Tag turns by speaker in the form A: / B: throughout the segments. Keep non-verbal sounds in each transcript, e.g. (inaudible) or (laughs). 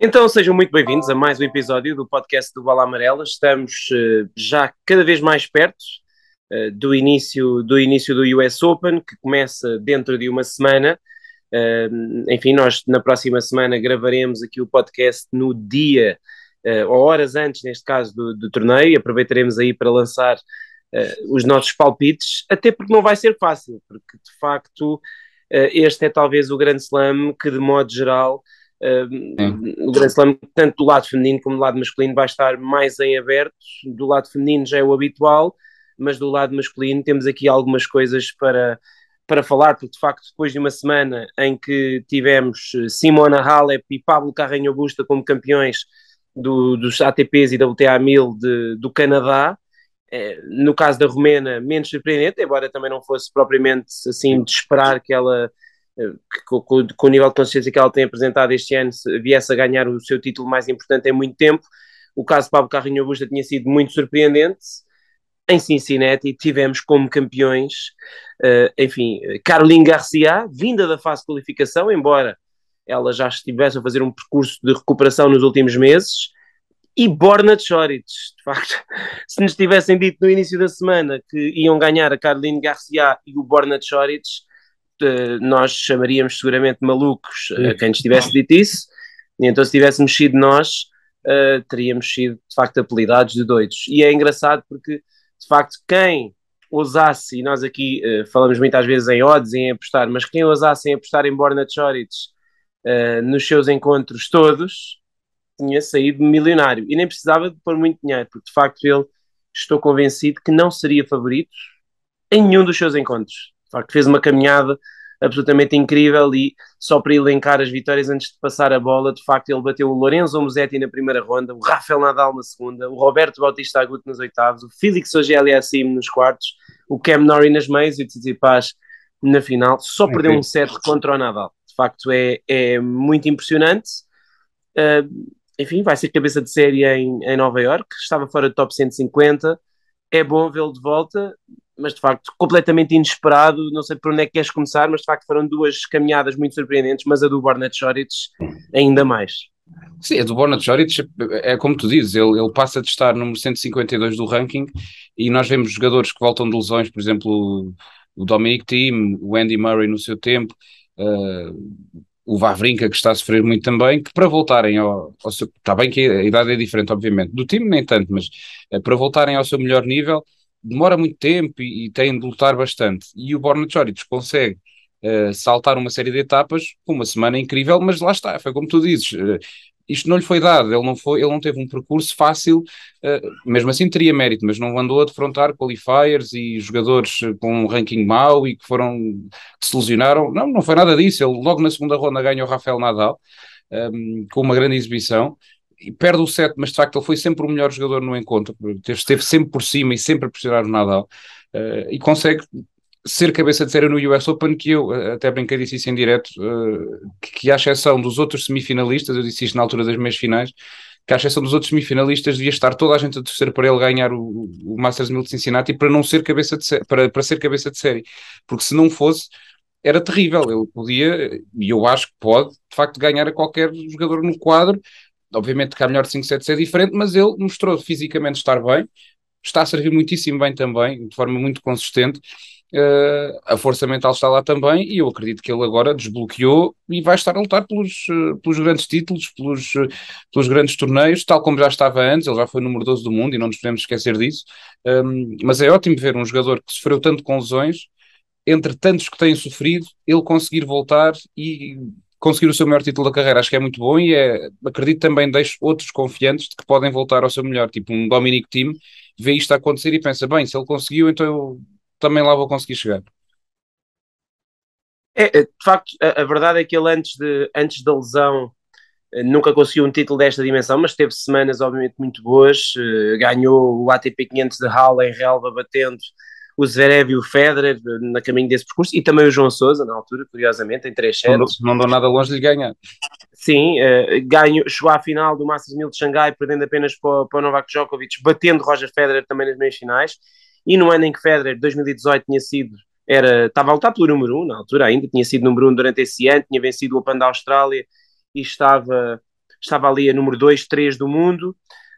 A: Então sejam muito bem-vindos a mais um episódio do podcast do Bola Amarela. Estamos uh, já cada vez mais perto uh, do, início, do início do US Open, que começa dentro de uma semana. Uh, enfim, nós na próxima semana gravaremos aqui o podcast no dia, ou horas antes, neste caso, do, do torneio. Aproveitaremos aí para lançar os nossos palpites, até porque não vai ser fácil, porque de facto este é talvez o grande slam que, de modo geral, o Grand Slam, tanto do lado feminino como do lado masculino, vai estar mais em aberto. Do lado feminino já é o habitual, mas do lado masculino temos aqui algumas coisas para, para falar, porque de facto, depois de uma semana em que tivemos Simona Halep e Pablo Carreño Busta como campeões do, dos ATPs e WTA 1000 de, do Canadá, é, no caso da Romena, menos surpreendente, embora também não fosse propriamente assim de esperar que ela com, com, o nível de consciência que ela tem apresentado este ano, viesse a ganhar o seu título mais importante em muito tempo. O caso de Pablo Carrinho Augusta tinha sido muito surpreendente. Em Cincinnati tivemos como campeões, uh, enfim, Caroline Garcia, vinda da fase de qualificação, embora ela já estivesse a fazer um percurso de recuperação nos últimos meses, e Borna Choric, de facto, (laughs) se nos tivessem dito no início da semana que iam ganhar a Caroline Garcia e o Borna Choric, nós chamaríamos seguramente malucos a quem nos tivesse dito isso, e então se tivéssemos sido nós, uh, teríamos sido de facto apelidados de doidos. E é engraçado porque, de facto, quem ousasse, e nós aqui uh, falamos muitas vezes em odds e em apostar, mas quem ousasse em apostar em Borna Choric uh, nos seus encontros todos, tinha saído milionário. E nem precisava de pôr muito dinheiro, porque de facto ele, estou convencido que não seria favorito em nenhum dos seus encontros de facto, fez uma caminhada absolutamente incrível e só para elencar as vitórias antes de passar a bola, de facto ele bateu o Lorenzo Musetti na primeira ronda, o Rafael Nadal na segunda, o Roberto Bautista Agut nos oitavos, o Felix Auger-Aliassime nos quartos, o Cam Norrie nas meias e o Tsitsipas na final, só okay. perdeu um set contra o Nadal. De facto é, é muito impressionante. Uh, enfim, vai ser cabeça de série em, em Nova York, estava fora do top 150, é bom vê-lo de volta, mas de facto completamente inesperado. Não sei por onde é que queres começar, mas de facto foram duas caminhadas muito surpreendentes, mas a do Borna Choric ainda mais.
B: Sim, a do Borna Choric é como tu dizes, ele, ele passa de estar número 152 do ranking e nós vemos jogadores que voltam de lesões, por exemplo, o Dominic Thiem, o Andy Murray no seu tempo, uh, o Vavrinka que está a sofrer muito também, que para voltarem ao, ao seu, está bem que a idade é diferente obviamente, do time nem tanto, mas uh, para voltarem ao seu melhor nível, demora muito tempo e, e tem de lutar bastante. E o Borna Choric consegue uh, saltar uma série de etapas com uma semana incrível, mas lá está, foi como tu dizes. Uh, isto não lhe foi dado, ele não, foi, ele não teve um percurso fácil, uh, mesmo assim teria mérito, mas não andou a defrontar qualifiers e jogadores com um ranking mau e que foram, que se lesionaram, não, não foi nada disso, ele logo na segunda ronda ganhou o Rafael Nadal, um, ehm, com uma grande exibição, e perde o set, mas de facto ele foi sempre o melhor jogador no encontro, esteve sempre por cima e sempre a pressionar o Nadal, uh, e consegue ser cabeça de série no US Open, que eu eh, até brinquei disse isso em direto, uh, que, que à exceção dos outros semifinalistas, eu disse isto na altura das meias finais, que à exceção dos outros semifinalistas devia estar toda a gente a torcer para ele ganhar o, o Masters 1000 de Cincinnati para não ser cabeça de série, para, para ser cabeça de série, porque se não fosse era terrível, ele podia, e eu acho que pode, de facto ganhar a qualquer jogador no quadro, obviamente que a melhor de 5-7 é diferente, mas ele mostrou fisicamente estar bem, está a servir muitíssimo bem também, de forma muito consistente. Uh, a força mental está lá também e eu acredito que ele agora desbloqueou e vai estar a lutar pelos, uh, pelos grandes títulos, pelos, uh, pelos grandes torneios, tal como já estava antes, ele já foi número 12 do mundo e não nos podemos esquecer disso. Um, ehm, mas é ótimo ver um jogador que sofreu tanto com lesões, entre tantos que têm sofrido, ele conseguir voltar e conseguir o seu melhor título da carreira, acho que é muito bom e é, acredito também deixo outros confiantes de que podem voltar ao seu melhor, tipo um Dominic Team, vê isto a acontecer e pensa, bem, se ele conseguiu, então eu também lá vou conseguir chegar.
A: É, é de facto, a, a, verdade é que ele antes, de, antes da lesão eh, nunca conseguiu um título desta dimensão, mas teve semanas obviamente muito boas, uh, ganhou o ATP 500 de Halle em relva batendo o Zverev e o Federer na caminho desse percurso, e também o João Sousa, na altura, curiosamente, em três sets.
B: Não, não nada longe de ganhar.
A: Sim, uh, ganho, chegou à final do Masters 1000 de Xangai, perdendo apenas para, para o Novak Djokovic, batendo Roger Federer também nas meias finais, e no ano em que Federer, 2018, tinha sido, era, estava a lutar pelo número 1, um, na altura ainda, tinha sido número 1 um durante esse ano, tinha vencido o Open da Austrália, e estava estava ali a número 2, 3 do mundo,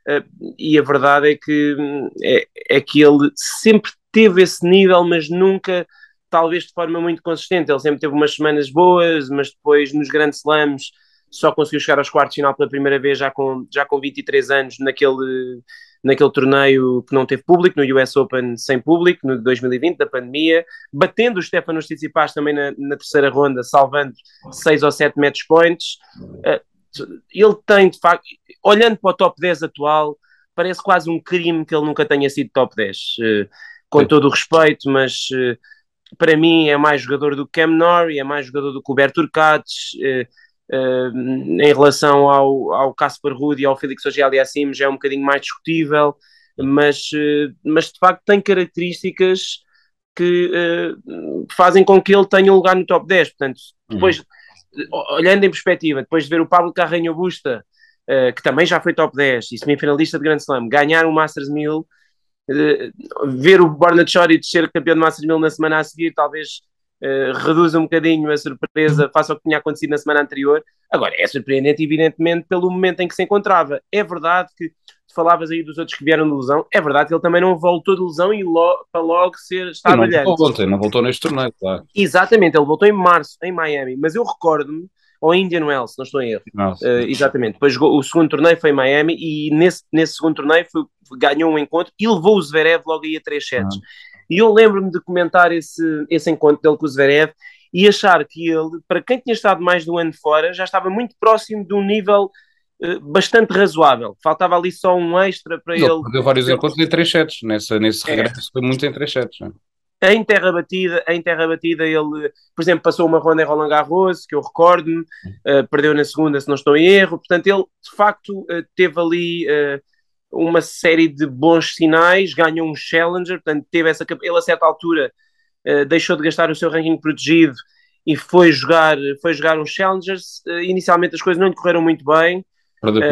A: uh, e a verdade é que, é, é que ele sempre teve esse nível, mas nunca, talvez de forma muito consistente. Ele sempre teve umas semanas boas, mas depois nos grandes slams só conseguiu chegar aos quartos de final pela primeira vez já com, já com 23 anos naquele, naquele torneio que não teve público, no US Open sem público, no 2020, da pandemia, batendo o Stefanos Tsitsipas também na, na, terceira ronda, salvando 6 ou 7 match points. Uh, ele tem, de facto, olhando para o top 10 atual, parece quase um crime que ele nunca tenha sido top 10. Uh, com Sim. todo o respeito, mas uh, para mim é mais jogador do que Cam Norrie, é mais jogador do que o Berto Urcates, uh, uh, em relação ao, ao Casper Ruud e ao Felix Auger-Aliassime já é um bocadinho mais discutível, mas, mas de facto tem características que fazem com que ele tenha um lugar no top 10, portanto, depois, uhum. olhando em perspectiva, depois de ver o Pablo Carreño Busta, que também já foi top 10 e semifinalista de Grand Slam, ganhar o Masters 1000 ver o Borna Choric ser campeão de Masters 1000 na semana a seguir talvez uh, reduza um bocadinho a surpresa face ao que tinha acontecido na semana anterior. Agora, é surpreendente, evidentemente, pelo momento em que se encontrava. É verdade que falavas aí dos outros que vieram de lesão, é verdade que ele também não voltou de lesão e logo, para logo ser, estar
B: não brilhante. Voltou não voltou neste torneio, claro.
A: Exatamente, ele voltou em março, em Miami, mas eu recordo-me ou Indian Wells, não estou em erro. Uh, exatamente. Depois jogou, o segundo torneio foi em Miami e nesse, nesse segundo torneio foi, ganhou um encontro e levou o Zverev logo aí a três sets. E eu lembro-me de comentar esse, esse encontro dele com o Zverev e achar que ele, para quem tinha estado mais de um ano fora, já estava muito próximo de um nível uh, bastante razoável. Faltava ali só um extra para ele. Ele
B: perdeu vários encontros em três sets, nessa, nesse é. regresso foi muito em três sets. Não?
A: Em terra batida, em terra batida ele, por exemplo, passou uma ronda em Roland Garros, que eu recordo-me, uh, perdeu na segunda, se não estou em erro, portanto ele, de facto, uh, teve ali uh, uma série de bons sinais, ganhou um Challenger, portanto teve essa, ele a certa altura deixou de gastar o seu ranking protegido e foi jogar, foi jogar uns Challengers, inicialmente as coisas não lhe correram muito bem.
B: Perdeu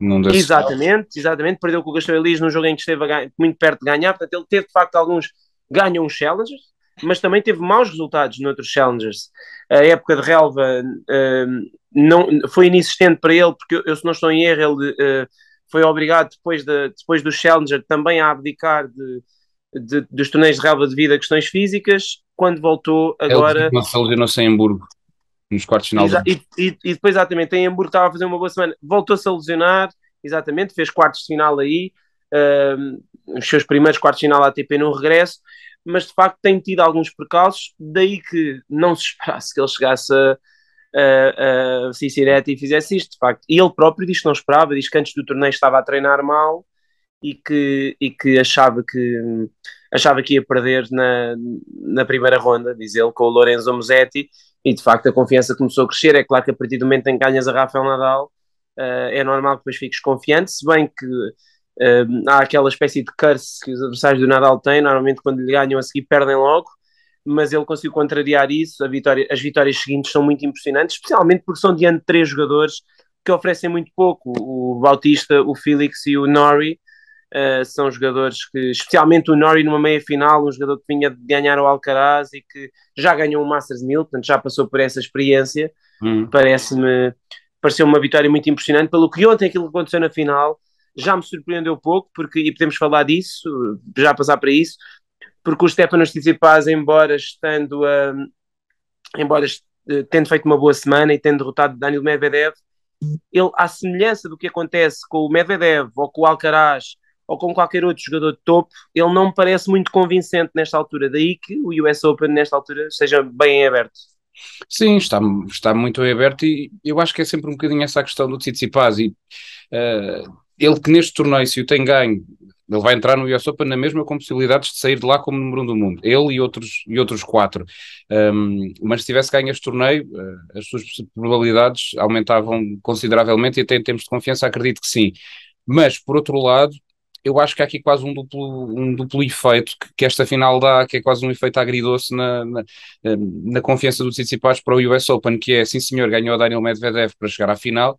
A: não exatamente, exatamente, perdeu com o Gastão Elis num jogo em que esteve muito perto de ganhar, portanto ele teve de facto alguns ganham uns challengers, mas também teve maus resultados noutros challengers. A época de relva uh, não, foi inexistente para ele, porque eu, se não estou em erro, ele uh, foi obrigado depois, de, depois do challenger também a abdicar de, de, dos torneios de relva devido a questões físicas. Quando voltou, agora.
B: Ele se lesionou-se em Hamburgo, nos quartos finais.
A: E, e, e, depois, exatamente, em Hamburgo estava a fazer uma boa semana, voltou-se a lesionar, exatamente, fez quartos de final aí. Uh, os seus primeiros quartos de final ATP no regresso, mas de facto tem tido alguns percalços, daí que não se (laughs) esperasse que ele chegasse a, a, a e fizesse isto, de facto. E ele próprio diz que não esperava, diz que antes do torneio estava a treinar mal e que, e que achava que achava que ia perder na, na primeira ronda, diz ele, com o Lorenzo Musetti, e de facto a confiança começou a crescer. É claro que a partir do momento em que ganhas a Rafael Nadal, uh, é normal que depois fiques confiante, se bem que Há aquela espécie de curse que os adversários do Nadal têm, normalmente quando lhe ganham a seguir perdem logo, mas ele conseguiu contrariar isso. Vitória, as vitórias seguintes são muito impressionantes, especialmente porque são diante de três jogadores que oferecem muito pouco: o Bautista, o Felix e o Nori. Uh, são jogadores que, especialmente o Nori numa meia final, um jogador que vinha de ganhar o Alcaraz e que já ganhou o Masters 1000, portanto já passou por essa experiência. Hum. Parece-me, pareceu uma vitória muito impressionante. Pelo que ontem aquilo que aconteceu na final, já me surpreendeu pouco, porque, e podemos falar disso, já passar para isso, porque o Stefanos Tsitsipas, embora estando a, embora tendo feito uma boa semana e tendo derrotado Daniel Medvedev, ele, à semelhança do que acontece com o Medvedev ou com o Alcaraz ou com qualquer outro jogador de topo, ele não me parece muito convincente nesta altura, daí que o US Open nesta altura seja bem aberto.
B: Sim, está, está muito aberto e eu acho que é sempre um bocadinho essa questão do Tsitsipas e uh, ele que neste torneio, se o tem ganho, ele vai entrar no US Open na mesma com possibilidades de sair de lá como número um do mundo, ele e outros, e outros quatro. Um, mas se tivesse ganho este torneio, uh, as suas probabilidades aumentavam consideravelmente e até em termos de confiança acredito que sim. Mas, por outro lado, eu acho que há aqui quase um duplo, um duplo efeito que, que esta final dá, que é quase um efeito agridoce na, na, na confiança dos Tsitsipas para o US Open, que é, sim senhor, ganhou a Daniel Medvedev para chegar à final,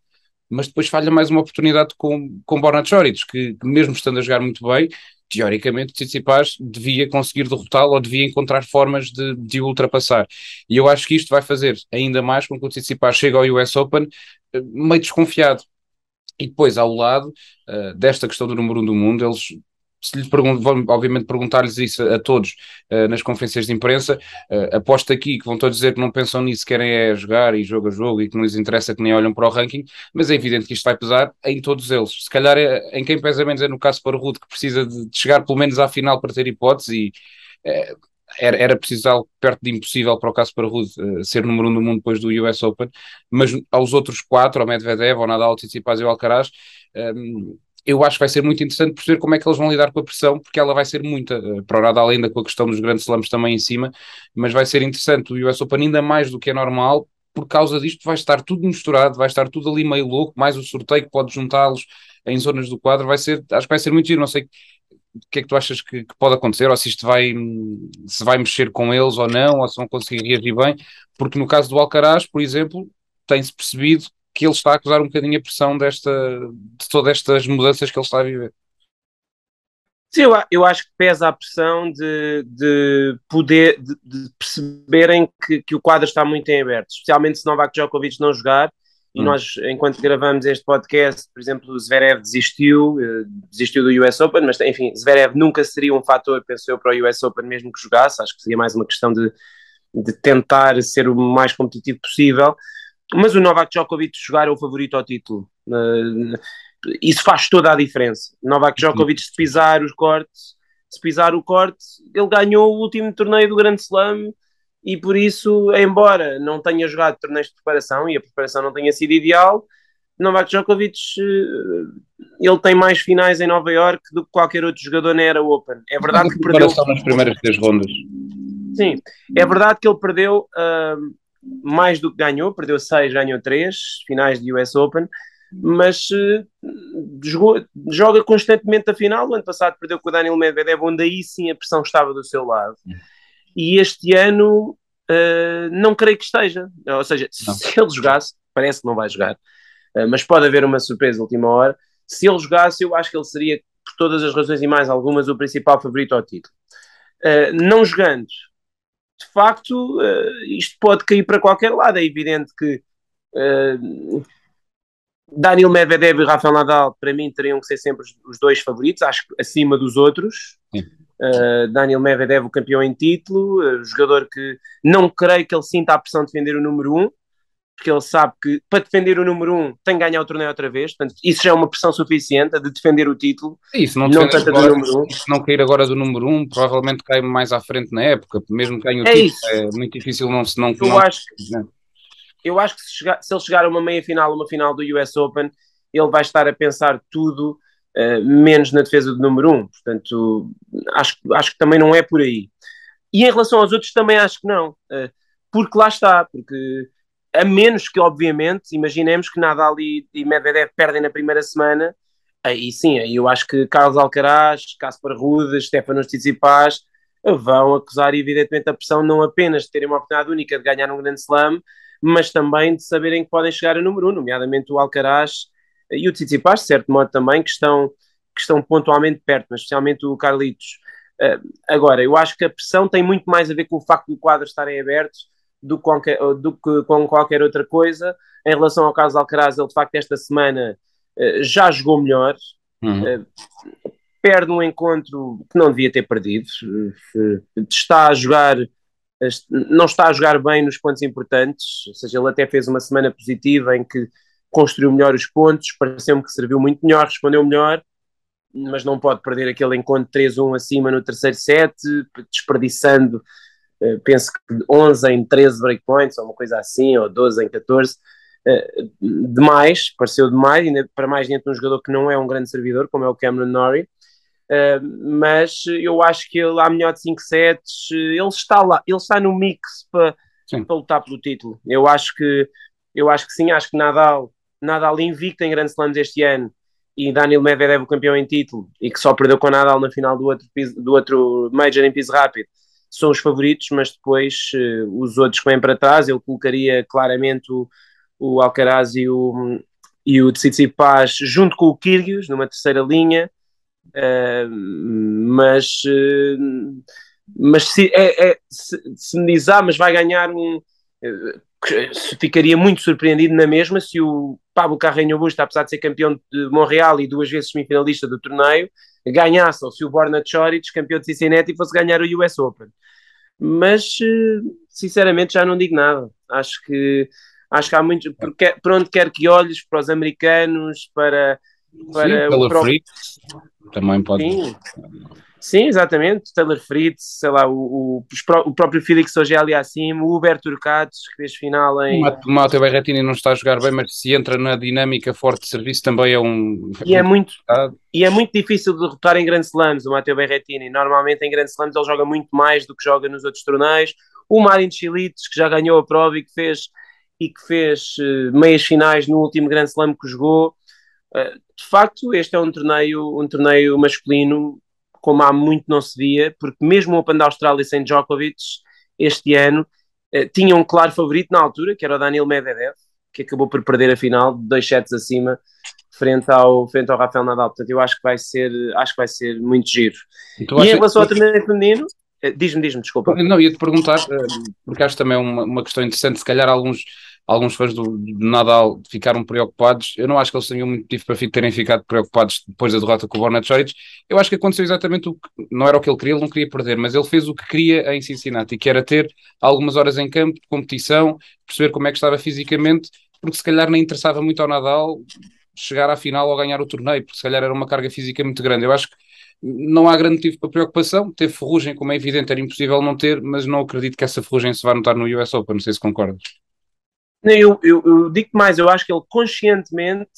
B: mas depois falha mais uma oportunidade com, com Borna Choric, que, que mesmo estando a jogar muito bem, teoricamente, Tsitsipas devia conseguir derrotá-lo ou devia encontrar formas de, de ultrapassar. E eu acho que isto vai fazer ainda mais com que o Tsitsipas chegue ao US Open eh, meio desconfiado. E depois, ao lado uh, desta questão do número um do mundo, eles se lhes pergunto, vão obviamente perguntar-lhes isso a, todos uh, nas conferências de imprensa, uh, aposto aqui que vão todos dizer que não pensam nisso, querem é jogar e jogo a jogo e que não lhes interessa que nem olham para o ranking, mas é evidente que isto vai pesar em todos eles. Se calhar é, em quem pesa menos é no caso para o Rude, que precisa de, de, chegar pelo menos à final para ter hipótese e uh, era, era preciso algo perto de impossível para o caso para Rude uh, ser número um do mundo depois do US Open, mas aos outros quatro, ao Medvedev, ao Nadal, ao Tsitsipas e ao Alcaraz, um, eu acho que vai ser muito interessante perceber como é que eles vão lidar com a pressão, porque ela vai ser muita, uh, para o Nadal ainda com a questão dos grandes slams também em cima, mas vai ser interessante. O US Open ainda mais do que é normal, por causa disto vai estar tudo misturado, vai estar tudo ali meio louco, mais o sorteio que pode juntá-los em zonas do quadro, vai ser, acho que vai ser muito giro, não sei o que é que tu achas que, que, pode acontecer, ou se isto vai, se vai mexer com eles ou não, ou se vão conseguir reagir bem, porque no caso do Alcaraz, por exemplo, tem-se percebido que ele está a acusar um bocadinho a pressão desta, de todas estas mudanças que ele está a viver.
A: Sim, eu, eu acho que pesa a pressão de, de poder, de, de perceberem que, que, o quadro está muito em aberto, especialmente se Novak Djokovic não jogar. E hum. nós, enquanto gravamos este podcast, por exemplo, o Zverev desistiu, eh, desistiu do US Open, mas enfim, Zverev nunca seria um fator, penso eu, para o US Open mesmo que jogasse. Acho que seria mais uma questão de, de tentar ser o mais competitivo possível mas o Novak Djokovic jogar é o favorito ao título. Uh, isso faz toda a diferença. Novak Djokovic, se pisar os cortes, se pisar o corte, ele ganhou o último torneio do Grande Slam e por isso, embora não tenha jogado torneios de preparação e a preparação não tenha sido ideal, Novak Djokovic eh, ele tem mais finais em Nova York do que qualquer outro jogador na era Open. É verdade que perdeu
B: nas primeiras três rondas.
A: Sim, é verdade que ele perdeu uh, mais do que ganhou, perdeu 6, ganhou 3 finais de US Open, mas uh, jogou, joga constantemente a final. O ano passado perdeu com o Daniel Medvedev, onde aí sim a pressão estava do seu lado. E este ano uh, não creio que esteja. Ou seja, não. se ele jogasse, parece que não vai jogar, uh, mas pode haver uma surpresa última hora. Se ele jogasse, eu acho que ele seria, por todas as razões e mais algumas, o principal favorito ao título. não jogando, de facto, uh, isto pode cair para qualquer lado. É evidente que uh, Daniel Medvedev e Rafael Nadal, para mim, teriam que ser sempre os dois favoritos, acho que acima dos outros. Uh, Daniel Medvedev, o campeão em título, jogador que não creio que ele sinta a pressão de defender o número um, porque ele sabe que para defender o número um tem que ganhar o torneio outra vez, portanto, isso já é uma pressão suficiente de defender o título.
B: Isso, não, não tanto agora, do número um. Se não cair agora do número um, provavelmente cai mais à frente na época, mesmo que ganhe o é título, isso. é muito difícil não se não.
A: Eu, não, acho, né? eu acho que se, chegar, se ele chegar a uma meia final, uma final do US Open, ele vai estar a pensar tudo uh, menos na defesa do número um, portanto, acho, acho que também não é por aí. E em relação aos outros, também acho que não, uh, porque lá está, porque a menos que, obviamente, imaginemos que Nadal e, e Medvedev perdem na primeira semana, aí sim, aí eu acho que Carlos Alcaraz, Caspar Rude, Stefanos Tsitsipas vão acusar evidentemente a pressão não apenas de terem uma oportunidade única de ganhar um grande slam, mas também de saberem que podem chegar a número um, nomeadamente o Alcaraz e o Tsitsipas, de certo modo também, que estão, que estão pontualmente perto, mas especialmente o Carlitos. Uh, agora, eu acho que a pressão tem muito mais a ver com o facto do quadro estarem abertos do, qualquer, do que com qualquer outra coisa. Em relação ao caso de Alcaraz, ele de facto esta semana uh, já jogou melhor, uhum. uh, perde um encontro que não devia ter perdido, uh, está a jogar, não está a jogar bem nos pontos importantes, ou seja, ele até fez uma semana positiva em que construiu melhor os pontos, pareceu-me que serviu muito melhor, respondeu melhor, mas não pode perder aquele encontro 3-1 acima no terceiro set, desperdiçando eh, penso que 11 em 13 breakpoints, ou uma coisa assim, ou 12 em 14, uh, demais, pareceu demais, ainda para mais dentro de um jogador que não é um grande servidor, como é o Cameron Norrie, uh, mas eu acho que ele, há melhor de 5 sets, ele está lá, ele está no mix para, para lutar pelo título. Eu acho que, eu acho que sim, acho que Nadal, Nadal invicto em Grand Slams este ano, e Daniel Medvedev o campeão em título, e que só perdeu com Nadal na final do outro, do outro Major em piso rápido, são os favoritos, mas depois uh, os outros que vêm para trás, eu colocaria claramente o, o Alcaraz e o, e o Tsitsipas junto com o Kyrgios numa terceira linha, uh, mas, uh, mas se, é, é, se, se, me diz, ah, mas vai ganhar um. Ficaria muito surpreendido na mesma se o Pablo Carreño Busta, apesar de ser campeão de Montreal e duas vezes semifinalista do torneio, ganhasse, ou se o Borna Choric, campeão de Cincinnati, fosse ganhar o US Open. Mas, sinceramente, já não digo nada. Acho que acho que há muito, por onde quer que olhes, para os americanos, para, para
B: Sim, o também pode.
A: Sim. Sim, exatamente. Taylor Fritz, sei lá, o, o, o próprio Felix Ogeli acima, o Huberto Turcatos, que fez final em.
B: O Matteo Berrettini não está a jogar bem, mas se entra na dinâmica forte de serviço também é um.
A: E é muito, e é muito difícil de derrotar em grandes slams o Matteo Berrettini. Normalmente em grandes slams ele joga muito mais do que joga nos outros torneios. O Marin Chilites, que já ganhou a prova e que fez, e que fez uh, meias finais no último grande slam que jogou. Uh, de facto, este é um torneio, um torneio masculino como há muito não se via, porque mesmo o Open da Austrália sem Djokovic, este ano, eh, tinha um claro favorito na altura, que era o Daniel Medvedev, que acabou por perder a final, dois sets acima, frente ao, frente ao Rafael Nadal. Portanto, eu acho que vai ser, acho que vai ser muito giro. Então, e em relação ao torneio feminino, eh, diz-me, diz-me, desculpa.
B: Não, ia-te perguntar, eh, porque acho também uma, uma questão interessante, se calhar alguns alguns fãs do, do, Nadal ficaram preocupados. Eu não acho que eles tenham muito motivo para terem ficado preocupados depois da derrota com o Borna Choric. Eu acho que aconteceu exatamente o que não era o que ele queria, ele não queria perder, mas ele fez o que queria em Cincinnati, que era ter algumas horas em campo de competição, perceber como é que estava fisicamente, porque se calhar nem interessava muito ao Nadal chegar à final ou ganhar o torneio, porque se calhar era uma carga física muito grande. Eu acho que não há grande motivo para preocupação. Ter ferrugem, como é evidente, era impossível não ter, mas não acredito que essa ferrugem se vá notar no US Open. Não sei se concordas.
A: Eu, eu, eu digo mais, eu acho que ele conscientemente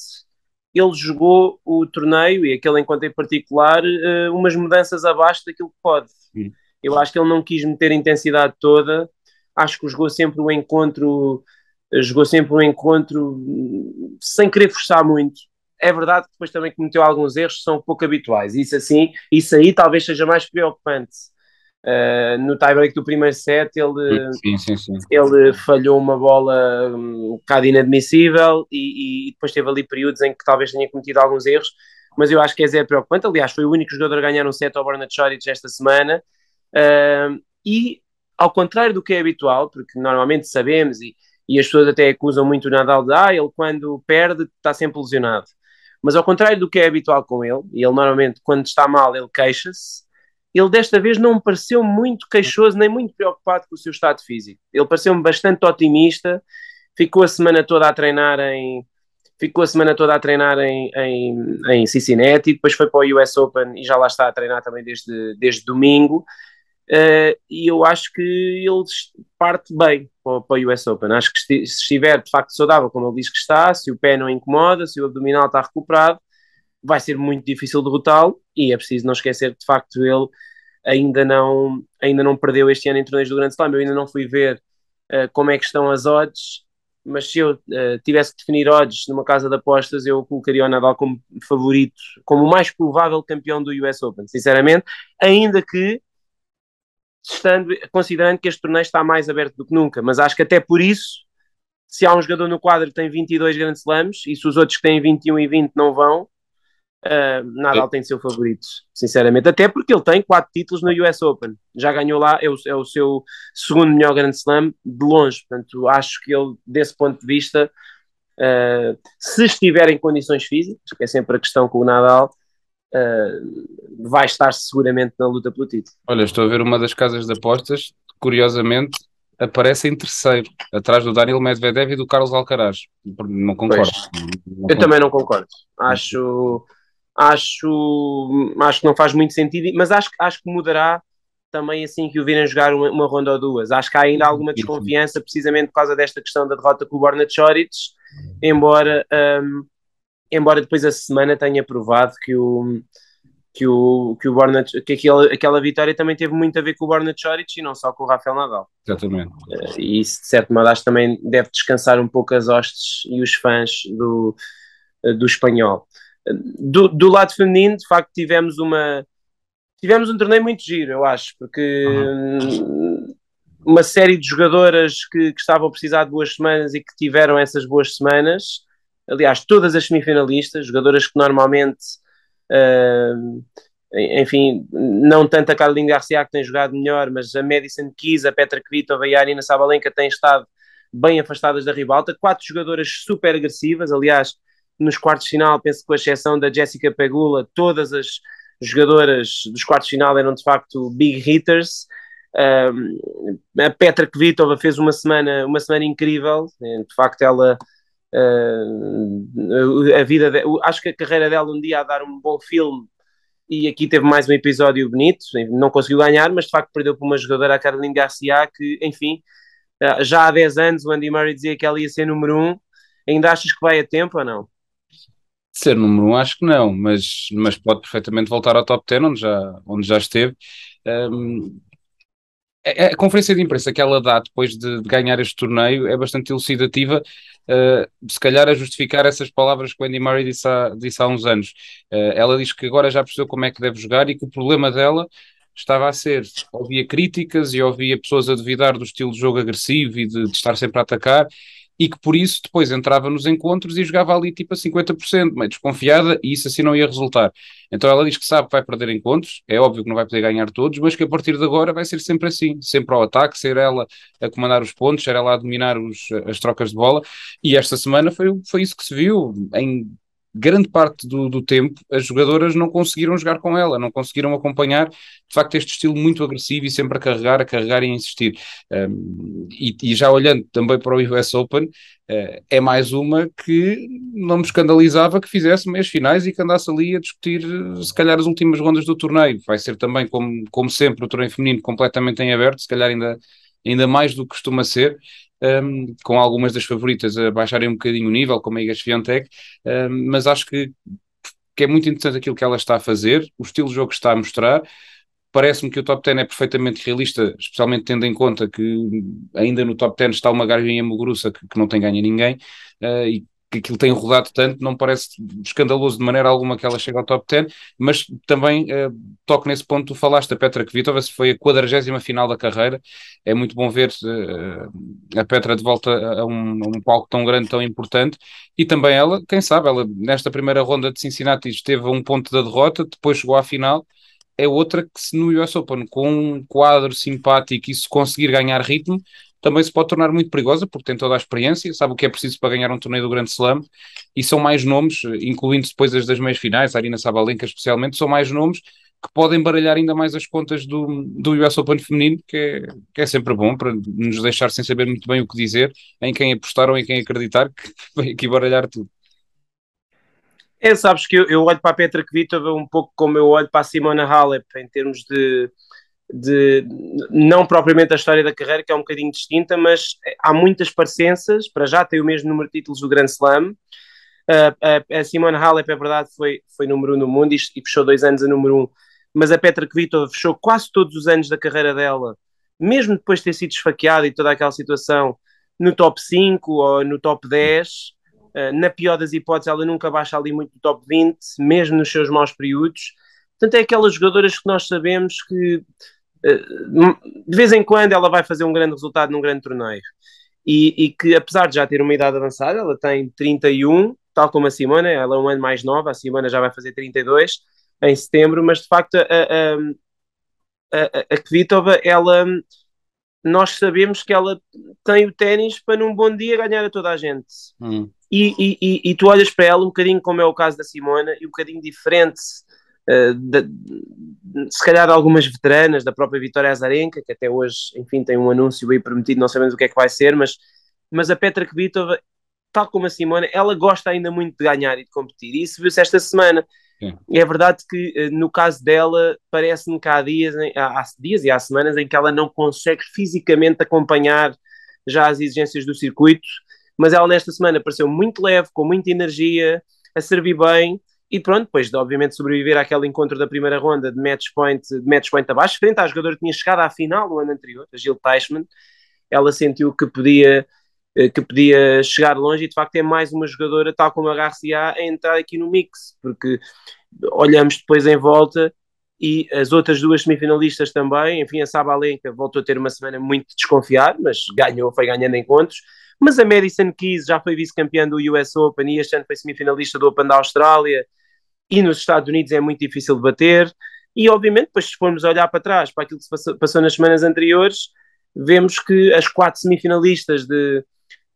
A: ele jogou o torneio e aquele encontro em particular uh, umas mudanças abaixo daquilo que pode. Sim. Eu acho que ele não quis meter a intensidade toda, acho que jogou sempre o encontro, jogou sempre o encontro sem querer forçar muito. É verdade que depois também cometeu alguns erros que são pouco habituais. Isso assim, isso aí talvez seja mais preocupante Uh, no tiebreak do primeiro set ele,
B: sim, sim, sim.
A: ele falhou uma bola um, bocado inadmissível e, e, depois teve ali períodos em que talvez tenha cometido alguns erros, mas eu acho que é zero preocupante. Aliás, foi o único jogador a ganhar um set ao Bernard Choric esta semana. Uh, e ao contrário do que é habitual, porque normalmente sabemos e, e as pessoas até acusam muito o Nadal de ah, ele quando perde está sempre lesionado. Mas ao contrário do que é habitual com ele, e ele normalmente quando está mal ele queixa-se, ele desta vez não me pareceu muito queixoso nem muito preocupado com o seu estado físico. Ele pareceu-me bastante otimista, ficou a semana toda a treinar em ficou a semana toda a treinar em, em, em Cincinnati, depois foi para o US Open e já lá está a treinar também desde, desde domingo. Uh, e eu acho que ele parte bem para, para o US Open. Acho que se estiver de facto saudável, como ele diz que está, se o pé não incomoda, se o abdominal está recuperado, vai ser muito difícil derrotá-lo e é preciso não esquecer que de facto ele ainda não, ainda não perdeu este ano em torneios do Grande Slam. Eu ainda não fui ver uh, como é que estão as odds, mas se eu uh, tivesse que definir odds numa casa de apostas, eu colocaria o Nadal como favorito, como o mais provável campeão do US Open, sinceramente, ainda que estando, considerando que este torneio está mais aberto do que nunca, mas acho que até por isso, se há um jogador no quadro que tem 22 Grand Slams e se os outros que têm 21 e 20 não vão, Uh, Nadal tem de ser o favorito, sinceramente. Até porque ele tem quatro títulos no US Open. Já ganhou lá, é o, é o seu segundo melhor Grand Slam de longe. Portanto, acho que ele, desse ponto de vista, uh, se estiver em condições físicas, que é sempre a questão com o Nadal, uh, vai estar seguramente na luta pelo título.
B: Olha, estou a ver uma das casas de apostas, curiosamente, aparece em terceiro, atrás do Daniel Medvedev e do Carlos Alcaraz. Não concordo. Não
A: eu concordo. também não concordo. Acho acho, acho que não faz muito sentido, mas acho, acho que mudará também assim que o virem jogar uma, uma, ronda ou duas. Acho que há ainda alguma desconfiança precisamente por causa desta questão da derrota com o Borna Choric, embora, um, embora depois a semana tenha provado que o que o, que o Borna, que aquele, aquela vitória também teve muito a ver com o Borna Choric e não só com o Rafael Nadal.
B: Exatamente.
A: Uh, e isso de certo modo acho que também deve descansar um pouco as hostes e os fãs do, uh, do espanhol. Do, do lado feminino, de facto, tivemos uma tivemos um torneio muito giro, eu acho, porque uhum. uma série de jogadoras que, que, estavam a precisar de boas semanas e que tiveram essas boas semanas, aliás, todas as semifinalistas, jogadoras que normalmente Uh, enfim, não tanto a Caroline Garcia que tem jogado melhor, mas a Madison Keys, a Petra Kvitova e a Arina Sabalenka têm estado bem afastadas da ribalta. Quatro jogadoras super agressivas, aliás, nos quartos de final, penso que com a exceção da Jessica Pegula, todas as jogadoras dos quartos de final eram de facto big hitters. Um, a Petra Kvitova fez uma semana, uma semana incrível, de facto ela uh, a vida de, acho que a carreira dela um dia a dar um bom filme e aqui teve mais um episódio bonito, não conseguiu ganhar, mas de facto perdeu por uma jogadora, a Caroline Garcia, que, enfim, eh, já há 10 anos o Andy Murray dizia que ela ia ser número 1. Ainda achas que vai a tempo ou não?
B: Ser número 1 acho que não, mas, mas pode perfeitamente voltar ao top 10, onde já, onde já esteve. Um, a, a, conferência de imprensa que ela dá depois de, de ganhar este torneio é bastante elucidativa uh, se calhar a justificar essas palavras que o Andy Murray disse há, disse há uns anos. Uh, ela diz que agora já percebeu como é que deve jogar e que o problema dela estava a ser, ouvia críticas e ouvia pessoas a duvidar do estilo de jogo agressivo e de, de estar sempre a atacar e que por isso depois entrava nos encontros e jogava ali tipo a 50%, meio desconfiada, e isso assim não ia resultar. Então ela diz que sabe que vai perder encontros, é óbvio que não vai poder ganhar todos, mas que a partir de agora vai ser sempre assim, sempre ao ataque, ser ela a comandar os pontos, ser ela a dominar os, as trocas de bola, e esta semana foi, foi isso que se viu, em grande parte do, do, tempo as jogadoras não conseguiram jogar com ela, não conseguiram acompanhar de facto este estilo muito agressivo e sempre a carregar, a carregar e a insistir. Um, e, e, já olhando também para o US Open, uh, é mais uma que não me escandalizava que fizesse meias finais e que andasse ali a discutir se calhar as últimas rondas do torneio. Vai ser também, como, como sempre, o torneio feminino completamente em aberto, se calhar ainda ainda mais do que costuma ser, um, com algumas das favoritas a baixarem um bocadinho o nível, como a Igas Fiantec, um, mas acho que, que é muito interessante aquilo que ela está a fazer, o estilo de jogo que está a mostrar. Parece-me que o top 10 é perfeitamente realista, especialmente tendo em conta que ainda no top 10 está uma Garvinha Muguruça que, que não tem ganho a ninguém uh, e que aquilo tem rodado tanto, não parece escandaloso de maneira alguma que ela chegue ao top 10, mas também uh, toco nesse ponto, tu falaste da Petra Kvitova, foi a quadragésima final da carreira, é muito bom ver uh, a Petra de volta a um, a um, palco tão grande, tão importante, e também ela, quem sabe, ela nesta primeira ronda de Cincinnati esteve a um ponto da derrota, depois chegou à final, é outra que se no US Open, com um quadro simpático e se conseguir ganhar ritmo, também se pode tornar muito perigosa, porque tem toda a experiência, sabe o que é preciso para ganhar um torneio do Grande Slam, e são mais nomes, incluindo depois as das meias finais, a Arina Sabalenka especialmente, são mais nomes que podem baralhar ainda mais as contas do, do US Open feminino, que é, que é sempre bom para nos deixar sem saber muito bem o que dizer, em quem apostar ou em quem acreditar, que (laughs) vai aqui baralhar tudo.
A: É, sabes que eu, eu olho para a Petra Kvitova um pouco como eu olho para a Simona Halep em termos de, de não propriamente a história da carreira, que é um bocadinho distinta, mas há muitas parecenças. Para já tem o mesmo número de títulos do Grand Slam. Uh, a, a Simone Halep, é verdade, foi, foi número um no mundo e, e fechou dois anos a número um, mas a Petra Kvitova fechou quase todos os anos da carreira dela, mesmo depois de ter sido esfaqueada e toda aquela situação, no top 5 ou no top 10. Uh, na pior das hipóteses, ela nunca baixa ali muito do top 20, mesmo nos seus maus períodos. Portanto, é aquelas jogadoras que nós sabemos que de vez em quando ela vai fazer um grande resultado num grande torneio. E, e, que apesar de já ter uma idade avançada, ela tem 31, tal como a Simona, ela é um ano mais nova, a Simona já vai fazer 32 em setembro, mas de facto a, a, a, a Kvitova, ela, nós sabemos que ela tem o ténis para num bom dia ganhar a toda a gente. Hum. E, e, e, tu olhas para ela um bocadinho como é o caso da Simona, e um bocadinho diferente eh, de, se calhar algumas veteranas da própria Vitória Azarenka, que até hoje, enfim, tem um anúncio aí prometido, não sabemos o que é que vai ser, mas, mas a Petra Kvitova, tal como a Simona, ela gosta ainda muito de ganhar e de competir, e isso viu-se esta semana. Sim. É verdade que eh, no caso dela, parece-me que há dias, há dias e há semanas em que ela não consegue fisicamente acompanhar já as exigências do circuito, mas ela nesta semana pareceu muito leve, com muita energia, a servir bem, e pronto, depois de obviamente sobreviver àquele encontro da primeira ronda de match point, de match point abaixo, frente à jogadora que tinha chegado à final no ano anterior, a Jill Teichmann, ela sentiu que podia, eh, que podia chegar longe e de facto é mais uma jogadora, tal como a Garcia, a entrar aqui no mix, porque olhamos depois em volta e as outras duas semifinalistas também, enfim, a Sabalenka voltou a ter uma semana muito desconfiada, mas ganhou, foi ganhando encontros, mas a Madison Keys já foi vice-campeã do US Open e este ano foi semifinalista do Open da Austrália, e nos Estados Unidos é muito difícil de bater. E obviamente, depois, se formos olhar para trás, para aquilo que se passou, passou nas semanas anteriores, vemos que as quatro semifinalistas de,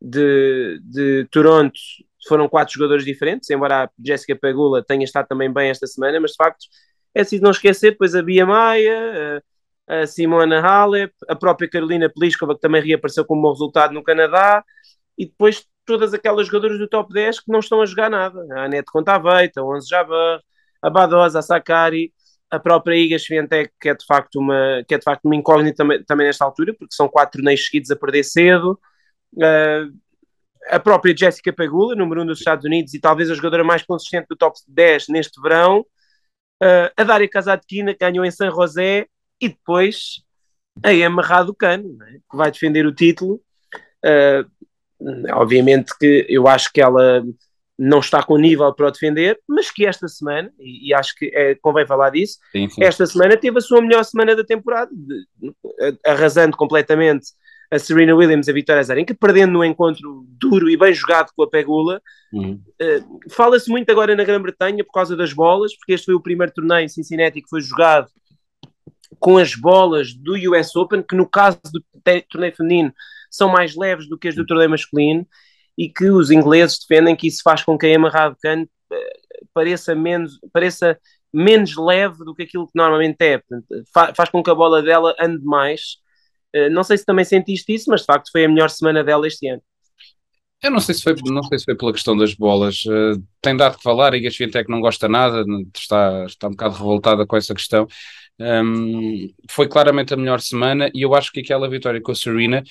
A: de, de Toronto foram quatro jogadores diferentes, embora a Jessica Pegula tenha estado também bem esta semana, mas de facto é preciso não esquecer depois a Bia Maia, a, a Simona Halep, a própria Carolina Pliskova, que também reapareceu com um bom resultado no Canadá, e depois todas aquelas jogadoras do top 10 que não estão a jogar nada. A Anete Contaveita, a Onze Jabbar, a Badosa, a Sakari, a própria Iga Swiatek, que é de facto uma, que é de facto uma incógnita também, também nesta altura, porque são quatro torneios seguidos a perder cedo. Uh, a própria Jessica Pegula, número 1 um dos Estados Unidos e talvez a jogadora mais consistente do top 10 neste verão. Uh, a Daria que ganhou em San José, e depois a Emma Raducanu, é? que vai defender o título. Uh, obviamente que eu acho que ela não está com nível para o defender, mas que esta semana, e, e acho que é, convém falar disso, sim, sim. esta semana teve a sua melhor semana da temporada, de, arrasando completamente a Serena Williams, a Vitória Azarenka, perdendo no encontro duro e bem jogado com a Pegula. Uhum. Uh, Fala-se muito agora na Grã-Bretanha por causa das bolas, porque este foi o primeiro torneio em Cincinnati que foi jogado com as bolas do US Open, que no caso do torneio feminino são mais leves do que as do torneio masculino, e que os ingleses defendem que isso faz com que a Emma Raducanu eh, pareça menos, pareça menos leve do que aquilo que normalmente é. faz com que a bola dela ande mais eh, não sei se também sentiste isso, mas de facto foi a melhor semana dela este ano.
B: Eu não sei se foi, não sei se foi pela questão das bolas. Uh, tem dado que falar, e a Gasfintec não gosta nada, está, está um bocado revoltada com essa questão. Um, foi claramente a melhor semana e eu acho que aquela vitória com a Serena,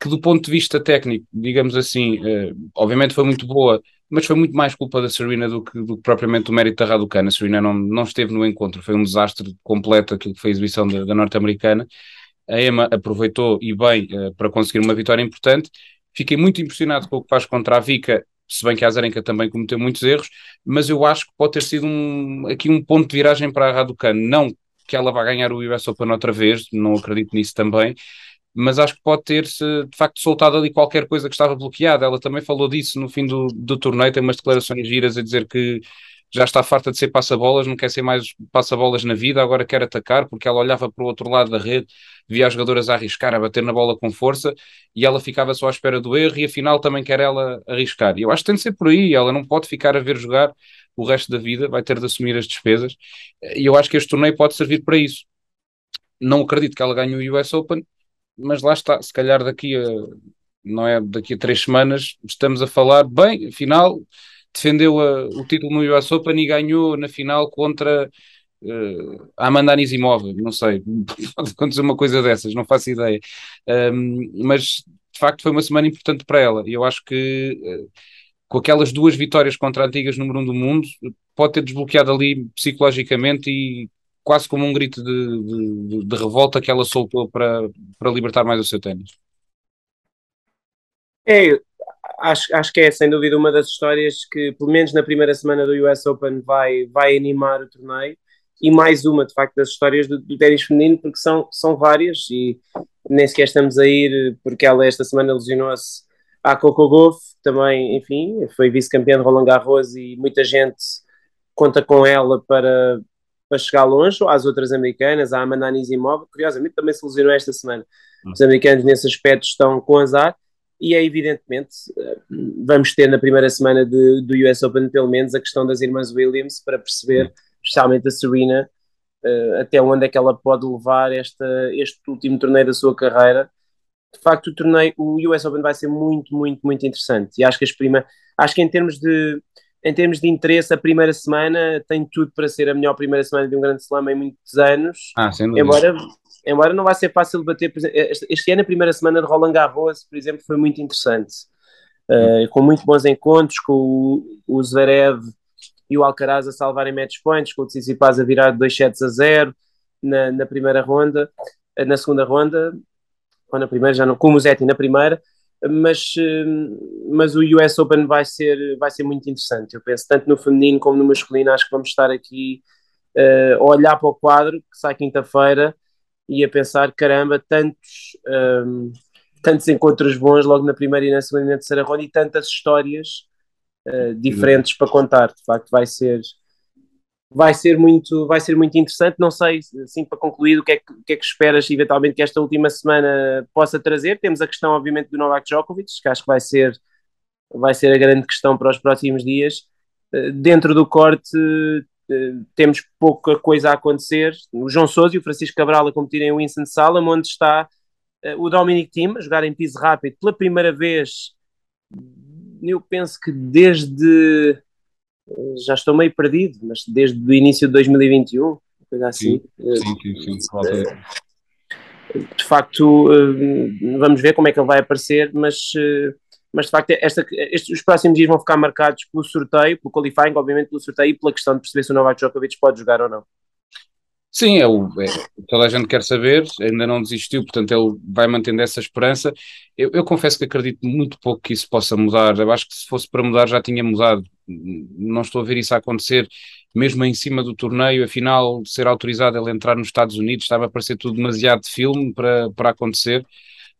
B: que do ponto de vista técnico, digamos assim, uh, obviamente foi muito boa, mas foi muito mais culpa da Serena do que, do propriamente do mérito da Raducana. A Serena não, não esteve no encontro, foi um desastre completo aquilo que foi a exibição da, da norte-americana a EMA aproveitou e bem uh, para conseguir uma vitória importante. Fiquei muito impressionado com o que faz contra a Vika, se bem que a Azarenka também cometeu muitos erros, mas eu acho que pode ter sido um, aqui um ponto de viragem para a Raducano. Não que ela vá ganhar o US Open outra vez, não acredito nisso também, mas acho que pode ter-se de facto soltado ali qualquer coisa que estava bloqueada. Ela também falou disso no fim do, do torneio, tem umas declarações giras a dizer que já está farta de ser passa-bolas, não quer ser mais passa-bolas na vida, agora quer atacar, porque ela olhava para o outro lado da rede, via as jogadoras a arriscar, a bater na bola com força, e ela ficava só à espera do erro, e afinal também quer ela arriscar. E eu acho que tem de ser por aí, ela não pode ficar a ver jogar o resto da vida, vai ter de assumir as despesas, e eu acho que este torneio pode servir para isso. Não acredito que ela ganhe o US Open, mas lá está, se calhar daqui a, não é, daqui a três semanas, estamos a falar, bem, afinal defendeu a, o título no US Open e ganhou na final contra uh, a Amanda Anisimov, não sei, (laughs) pode acontecer uma coisa dessas, não faço ideia. Um, mas de facto foi uma semana importante para ela e eu acho que uh, com aquelas duas vitórias contra antigas número um do mundo, pode ter desbloqueado ali psicologicamente e quase como um grito de, de, de revolta que ela soltou para, para libertar mais o seu ténis.
A: É, acho, acho que é sem dúvida uma das histórias que, pelo menos na primeira semana do US Open, vai, vai animar o torneio. E mais uma, de facto, das histórias do, do ténis feminino, porque são, são várias e nem sequer estamos a ir, porque ela esta semana lesionou-se à Coco Golf, também, enfim, foi vice-campeã de Roland Garros e muita gente conta com ela para, para chegar longe, às outras americanas, a Amanda Anisimova, curiosamente também se lesionou esta semana. Os americanos nesse aspecto estão com azar, e é evidentemente, eh, vamos ter na primeira semana de, do US Open pelo menos a questão das irmãs Williams para perceber, especialmente a Serena, uh, até onde é que ela pode levar esta, este último torneio da sua carreira. De facto, o torneio, o US Open vai ser muito, muito, muito interessante e acho que as prima, acho que em termos de em termos de interesse, a primeira semana tem tudo para ser a melhor primeira semana de um grande slam em muitos anos.
B: Ah,
A: embora embora não vai ser fácil bater, este ano a primeira semana de Roland Garros, por exemplo, foi muito interessante, uh, com muito bons encontros, com o, o Zverev e o Alcaraz a salvarem match points, com o Tsitsipas a virar 2 sets a 0 na, na primeira ronda, eh, na segunda ronda, ou na primeira, já não, com o Musetti na primeira, mas, eh, mas o US Open vai ser, vai ser muito interessante, eu penso, tanto no feminino como no masculino, acho que vamos estar aqui uh, a olhar para o quadro, que sai quinta-feira, e a pensar, caramba, tantos, um, tantos encontros bons logo na primeira e na segunda e na terceira ronda e tantas histórias uh, diferentes para contar. De facto, vai ser, vai ser muito, vai ser muito interessante. Não sei, assim, para concluir, o que, é que, o que é que esperas eventualmente que esta última semana possa trazer. Temos a questão, obviamente, do Novak Djokovic, que acho que vai ser, vai ser a grande questão para os próximos dias. Eh, dentro do corte, eh, temos pouca coisa a acontecer. O João Sousa e o Francisco Cabral a competirem em Winston Salem, onde está eh, o Dominic Thiem a jogar em piso rápido pela primeira vez. Eu penso que desde já estou meio perdido, mas desde o início de 2021, coisa assim. Sim, sim, sim, sim. Eh, de facto, eh, vamos ver como é que ele vai aparecer, mas, eh, mas de facto, esta, estes, os próximos dias vão ficar marcados pelo sorteio, pelo qualifying, obviamente pelo sorteio, e pela questão de perceber se o Novak Djokovic pode jogar ou não.
B: Sim, é o, é, toda a gente quer saber, ainda não desistiu, portanto ele vai mantendo essa esperança. Eu, eu, confesso que acredito muito pouco que isso possa mudar. Eu acho que se fosse para mudar já tinha mudado. Não estou a ver isso a acontecer, mesmo em cima do torneio. Afinal, ser autorizado ele entrar nos Estados Unidos estava a parecer tudo demasiado de filme para, para acontecer.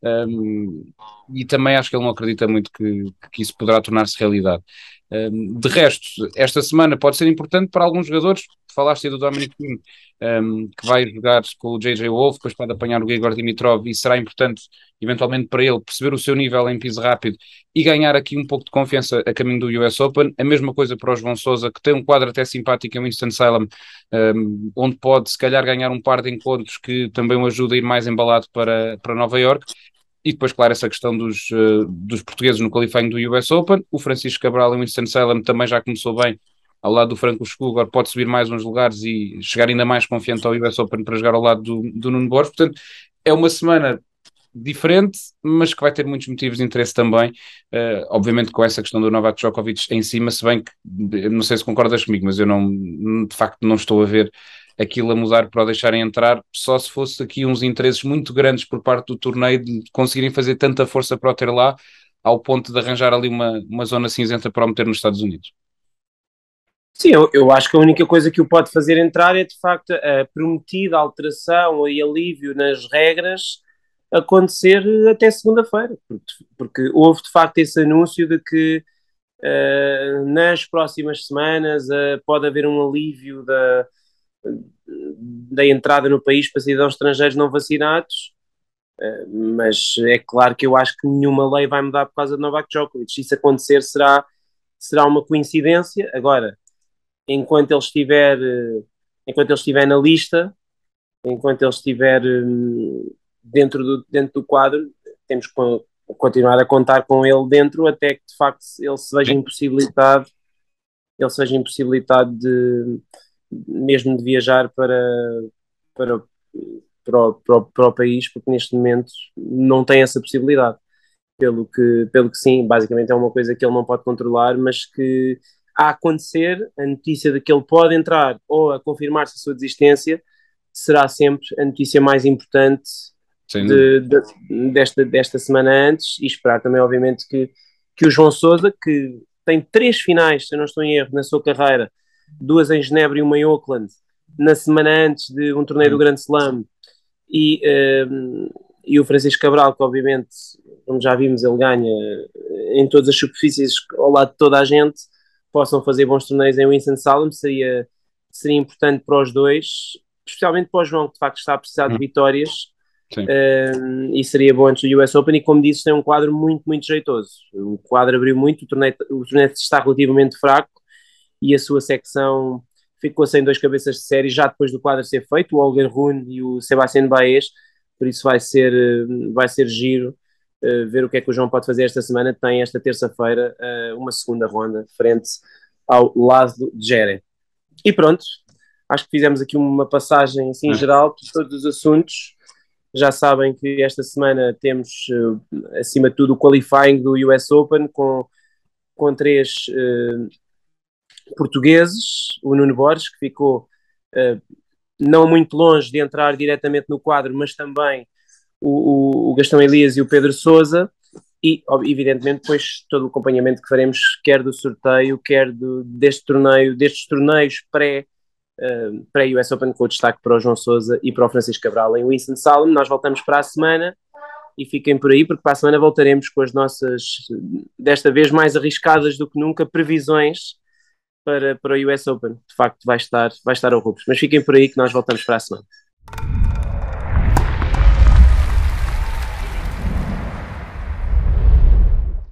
B: Um, e também acho que ele não acredita muito que, que isso poderá tornar-se realidade. Um, de resto, esta semana pode ser importante para alguns jogadores. Falaste do Dominic Thiem, um, que vai jogar com o JJ Wolf, depois pode apanhar o Igor Dimitrov e será importante, eventualmente, para ele perceber o seu nível em piso rápido e ganhar aqui um pouco de confiança a caminho do US Open. A mesma coisa para o João Sousa, que tem um quadro até simpático em Winston-Salem, um, onde pode, se calhar, ganhar um par de encontros que também o ajuda a ir mais embalado para, para Nova York. E depois, claro, essa questão dos, uh, dos portugueses no qualifying do US Open. O Francisco Cabral em Winston-Salem também já começou bem ao lado do Franco Escugo, pode subir mais uns lugares e chegar ainda mais confiante ao US Open para jogar ao lado do, do Nuno Borges. Portanto, é uma semana diferente, mas que vai ter muitos motivos de interesse também, uh, obviamente com essa questão do Novak Djokovic em cima, se bem que, não sei se concordas comigo, mas eu não, de facto não estou a ver aquilo a mudar para o deixarem entrar, só se fosse aqui uns interesses muito grandes por parte do torneio de conseguirem fazer tanta força para o ter lá, ao ponto de arranjar ali uma, uma zona cinzenta para o meter nos Estados Unidos.
A: Sim, eu, eu, acho que a única coisa que o pode fazer entrar é de facto a prometida alteração e alívio nas regras acontecer até segunda-feira, porque, porque, houve de facto esse anúncio de que uh, nas próximas semanas uh, pode haver um alívio da, da entrada no país para cidadãos estrangeiros não vacinados, uh, mas é claro que eu acho que nenhuma lei vai mudar por causa de Novak Djokovic. Se isso acontecer será, será uma coincidência. Agora, enquanto ele estiver, eh, enquanto ele estiver na lista, enquanto ele estiver hum, dentro do, dentro do quadro, temos que continuar a contar com ele dentro até que de facto ele se veja impossibilitado, ele seja impossibilitado de mesmo de viajar para, para, para, o, para, o, para o país, porque neste momento não tem essa possibilidade. Pelo que, pelo que sim, basicamente é uma coisa que ele não pode controlar, mas que a acontecer, a notícia de que ele pode entrar ou a confirmar-se a sua desistência será sempre a notícia mais importante de, de, desta, desta semana antes. E esperar também, obviamente, que, que o João Sousa, que tem três finais, se eu não estou em erro, na sua carreira, duas em Genebra e uma em Auckland, na semana antes de um torneio do Grande Slam, e, um, e o Francisco Cabral, que obviamente, como já vimos, ele ganha em todas as superfícies ao lado de toda a gente, possam fazer bons torneios em Winston-Salem seria, seria importante para os dois, especialmente para o João, que de facto está a precisar de hum. vitórias. Uh, e seria bom antes do US Open. E como disse, tem um quadro muito, muito jeitoso. O quadro abriu muito, o torneio, o torneio está relativamente fraco e a sua secção ficou sem dois cabeças de série já depois do quadro ser feito, o Olga Rune e o Sebastián Baez. Por isso vai ser, vai ser giro ver o que é que o João pode fazer esta semana. Tem esta terça-feira uh, uma segunda ronda frente ao lado de Jere. E pronto, acho que fizemos aqui uma passagem assim geral por todos os assuntos. Já sabem que esta semana temos, uh, acima de tudo, o qualifying do US Open com, com três portugueses. O Nuno Borges, que ficou não muito longe de entrar diretamente no quadro, mas também o, o, Gastão Elias e o Pedro Souza e, evidentemente, depois todo o acompanhamento que faremos, quer do sorteio, quer do, deste torneio, destes torneios pré, uh, pré-US Open, com o destaque para o João Souza e para o Francisco Cabral em Winston-Salem. Nós voltamos para a semana e fiquem por aí, porque para a semana voltaremos com as nossas, desta vez mais arriscadas do que nunca, previsões para, para o US Open. De facto, vai estar, vai estar ao Rubens. Mas fiquem por aí que nós voltamos para a semana.